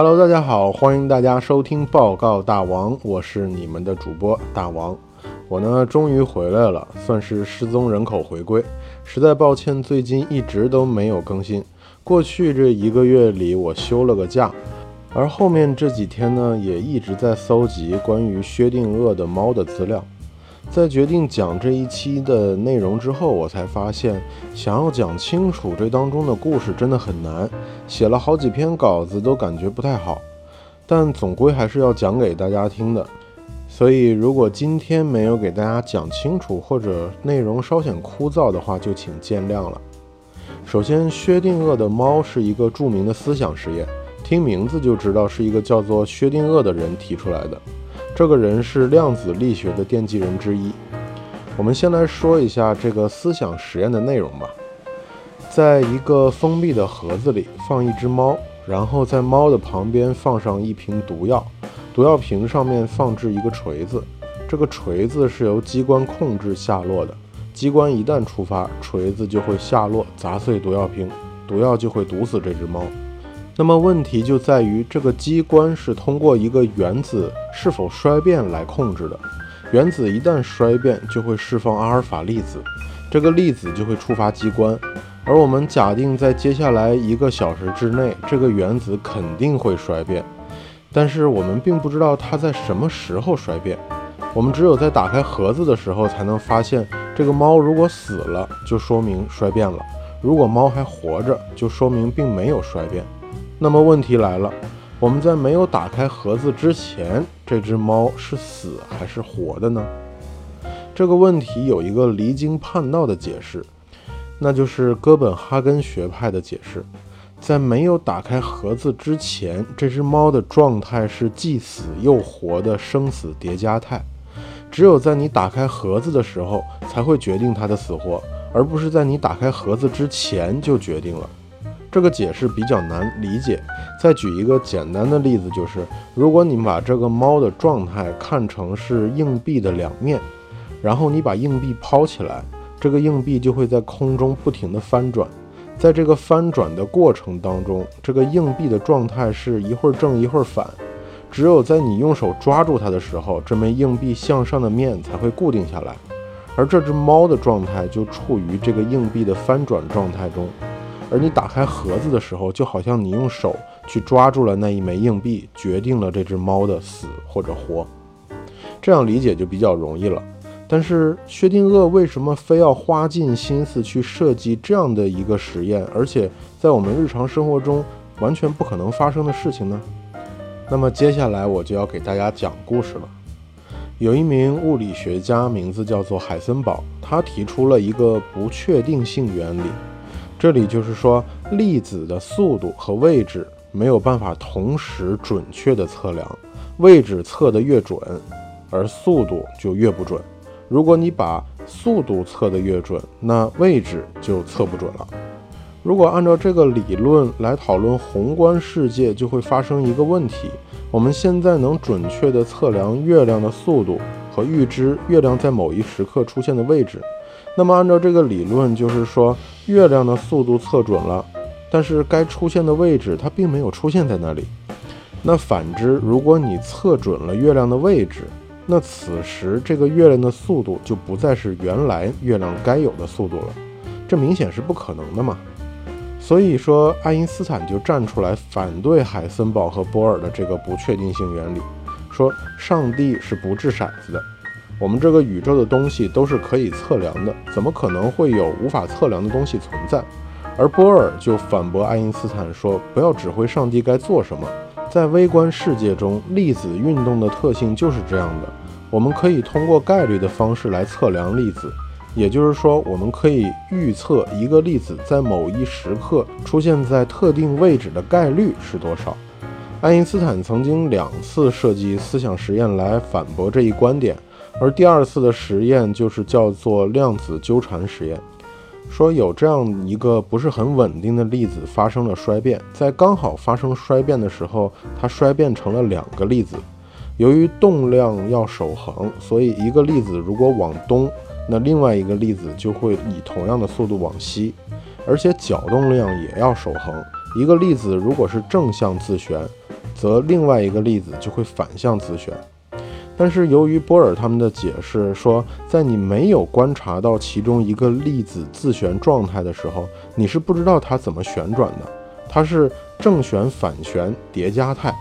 Hello，大家好，欢迎大家收听报告大王，我是你们的主播大王。我呢，终于回来了，算是失踪人口回归。实在抱歉，最近一直都没有更新。过去这一个月里，我休了个假，而后面这几天呢，也一直在搜集关于薛定谔的猫的资料。在决定讲这一期的内容之后，我才发现，想要讲清楚这当中的故事真的很难，写了好几篇稿子都感觉不太好，但总归还是要讲给大家听的。所以，如果今天没有给大家讲清楚，或者内容稍显枯燥的话，就请见谅了。首先，薛定谔的猫是一个著名的思想实验，听名字就知道是一个叫做薛定谔的人提出来的。这个人是量子力学的奠基人之一。我们先来说一下这个思想实验的内容吧。在一个封闭的盒子里放一只猫，然后在猫的旁边放上一瓶毒药，毒药瓶上面放置一个锤子，这个锤子是由机关控制下落的。机关一旦触发，锤子就会下落砸碎毒药瓶，毒药就会毒死这只猫。那么问题就在于，这个机关是通过一个原子是否衰变来控制的。原子一旦衰变，就会释放阿尔法粒子，这个粒子就会触发机关。而我们假定在接下来一个小时之内，这个原子肯定会衰变，但是我们并不知道它在什么时候衰变。我们只有在打开盒子的时候，才能发现这个猫如果死了，就说明衰变了；如果猫还活着，就说明并没有衰变。那么问题来了，我们在没有打开盒子之前，这只猫是死还是活的呢？这个问题有一个离经叛道的解释，那就是哥本哈根学派的解释。在没有打开盒子之前，这只猫的状态是既死又活的生死叠加态。只有在你打开盒子的时候，才会决定它的死活，而不是在你打开盒子之前就决定了。这个解释比较难理解。再举一个简单的例子，就是如果你把这个猫的状态看成是硬币的两面，然后你把硬币抛起来，这个硬币就会在空中不停地翻转。在这个翻转的过程当中，这个硬币的状态是一会儿正一会儿反。只有在你用手抓住它的时候，这枚硬币向上的面才会固定下来。而这只猫的状态就处于这个硬币的翻转状态中。而你打开盒子的时候，就好像你用手去抓住了那一枚硬币，决定了这只猫的死或者活。这样理解就比较容易了。但是薛定谔为什么非要花尽心思去设计这样的一个实验，而且在我们日常生活中完全不可能发生的事情呢？那么接下来我就要给大家讲故事了。有一名物理学家，名字叫做海森堡，他提出了一个不确定性原理。这里就是说，粒子的速度和位置没有办法同时准确的测量，位置测得越准，而速度就越不准。如果你把速度测得越准，那位置就测不准了。如果按照这个理论来讨论宏观世界，就会发生一个问题：我们现在能准确地测量月亮的速度和预知月亮在某一时刻出现的位置。那么，按照这个理论，就是说，月亮的速度测准了，但是该出现的位置它并没有出现在那里。那反之，如果你测准了月亮的位置，那此时这个月亮的速度就不再是原来月亮该有的速度了，这明显是不可能的嘛。所以说，爱因斯坦就站出来反对海森堡和波尔的这个不确定性原理，说上帝是不掷骰子的。我们这个宇宙的东西都是可以测量的，怎么可能会有无法测量的东西存在？而波尔就反驳爱因斯坦说：“不要指挥上帝该做什么，在微观世界中，粒子运动的特性就是这样的。我们可以通过概率的方式来测量粒子，也就是说，我们可以预测一个粒子在某一时刻出现在特定位置的概率是多少。”爱因斯坦曾经两次设计思想实验来反驳这一观点。而第二次的实验就是叫做量子纠缠实验，说有这样一个不是很稳定的粒子发生了衰变，在刚好发生衰变的时候，它衰变成了两个粒子。由于动量要守恒，所以一个粒子如果往东，那另外一个粒子就会以同样的速度往西，而且角动量也要守恒。一个粒子如果是正向自旋，则另外一个粒子就会反向自旋。但是由于波尔他们的解释说，在你没有观察到其中一个粒子自旋状态的时候，你是不知道它怎么旋转的，它是正旋、反旋叠加态。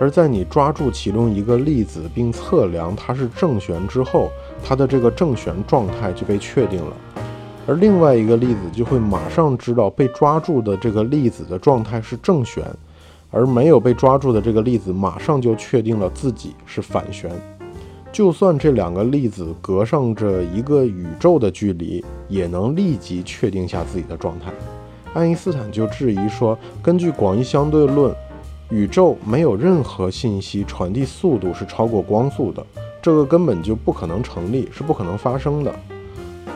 而在你抓住其中一个粒子并测量它是正旋之后，它的这个正旋状态就被确定了，而另外一个粒子就会马上知道被抓住的这个粒子的状态是正旋。而没有被抓住的这个粒子，马上就确定了自己是反旋。就算这两个粒子隔上着一个宇宙的距离，也能立即确定下自己的状态。爱因斯坦就质疑说，根据广义相对论，宇宙没有任何信息传递速度是超过光速的，这个根本就不可能成立，是不可能发生的。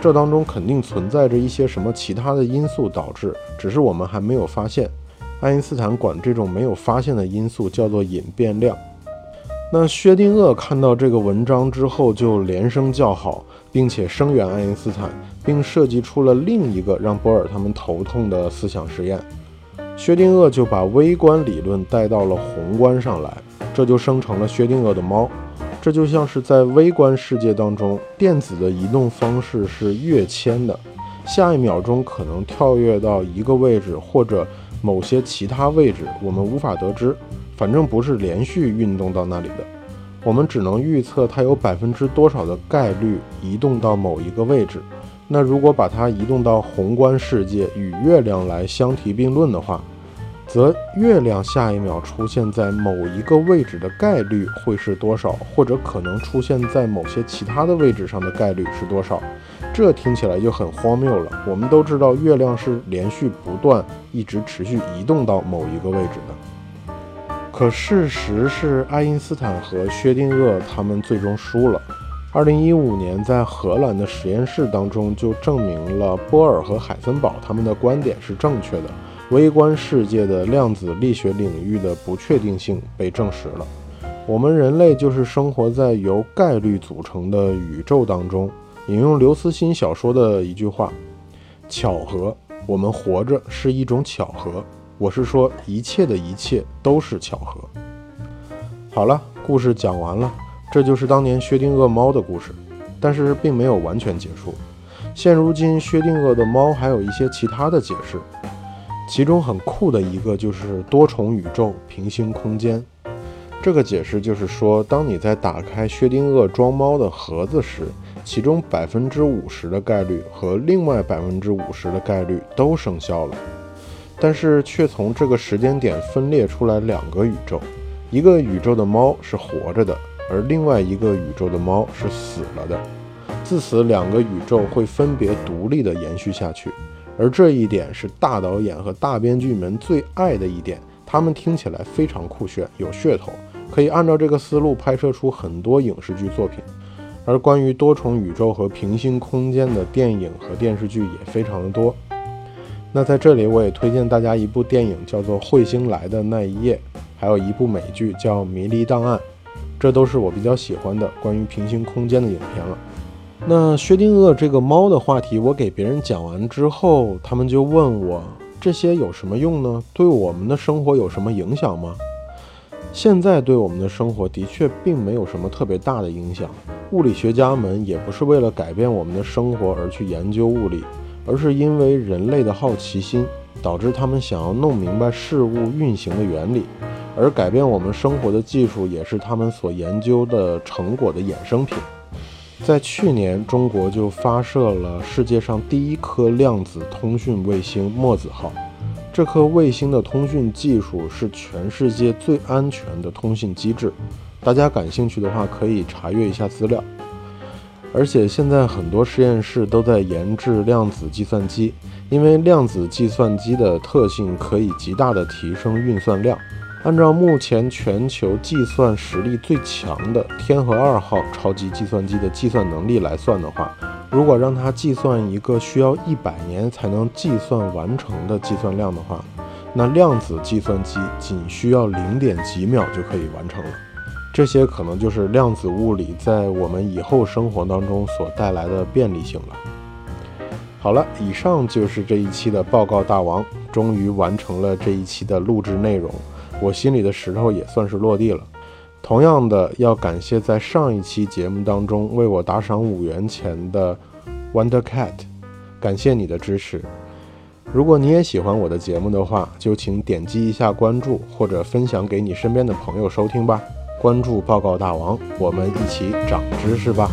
这当中肯定存在着一些什么其他的因素导致，只是我们还没有发现。爱因斯坦管这种没有发现的因素叫做隐变量。那薛定谔看到这个文章之后，就连声叫好，并且声援爱因斯坦，并设计出了另一个让波尔他们头痛的思想实验。薛定谔就把微观理论带到了宏观上来，这就生成了薛定谔的猫。这就像是在微观世界当中，电子的移动方式是跃迁的，下一秒钟可能跳跃到一个位置，或者。某些其他位置我们无法得知，反正不是连续运动到那里的，我们只能预测它有百分之多少的概率移动到某一个位置。那如果把它移动到宏观世界与月亮来相提并论的话，则月亮下一秒出现在某一个位置的概率会是多少，或者可能出现在某些其他的位置上的概率是多少？这听起来就很荒谬了。我们都知道，月亮是连续不断、一直持续移动到某一个位置的。可事实是，爱因斯坦和薛定谔他们最终输了。二零一五年，在荷兰的实验室当中，就证明了波尔和海森堡他们的观点是正确的。微观世界的量子力学领域的不确定性被证实了。我们人类就是生活在由概率组成的宇宙当中。引用刘慈欣小说的一句话：“巧合，我们活着是一种巧合。”我是说，一切的一切都是巧合。好了，故事讲完了，这就是当年薛定谔猫的故事，但是并没有完全结束。现如今，薛定谔的猫还有一些其他的解释，其中很酷的一个就是多重宇宙、平行空间。这个解释就是说，当你在打开薛定谔装猫的盒子时，其中百分之五十的概率和另外百分之五十的概率都生效了，但是却从这个时间点分裂出来两个宇宙，一个宇宙的猫是活着的，而另外一个宇宙的猫是死了的。自此，两个宇宙会分别独立的延续下去，而这一点是大导演和大编剧们最爱的一点，他们听起来非常酷炫，有噱头，可以按照这个思路拍摄出很多影视剧作品。而关于多重宇宙和平行空间的电影和电视剧也非常的多。那在这里，我也推荐大家一部电影，叫做《彗星来的那一夜》，还有一部美剧叫《迷离档案》，这都是我比较喜欢的关于平行空间的影片了。那薛定谔这个猫的话题，我给别人讲完之后，他们就问我这些有什么用呢？对我们的生活有什么影响吗？现在对我们的生活的确并没有什么特别大的影响。物理学家们也不是为了改变我们的生活而去研究物理，而是因为人类的好奇心导致他们想要弄明白事物运行的原理，而改变我们生活的技术也是他们所研究的成果的衍生品。在去年，中国就发射了世界上第一颗量子通讯卫星“墨子号”。这颗卫星的通讯技术是全世界最安全的通信机制，大家感兴趣的话可以查阅一下资料。而且现在很多实验室都在研制量子计算机，因为量子计算机的特性可以极大的提升运算量。按照目前全球计算实力最强的天河二号超级计算机的计算能力来算的话，如果让它计算一个需要一百年才能计算完成的计算量的话，那量子计算机仅需要零点几秒就可以完成了。这些可能就是量子物理在我们以后生活当中所带来的便利性了。好了，以上就是这一期的报告大王，终于完成了这一期的录制内容。我心里的石头也算是落地了。同样的，要感谢在上一期节目当中为我打赏五元钱的 Wonder Cat，感谢你的支持。如果你也喜欢我的节目的话，就请点击一下关注或者分享给你身边的朋友收听吧。关注报告大王，我们一起长知识吧。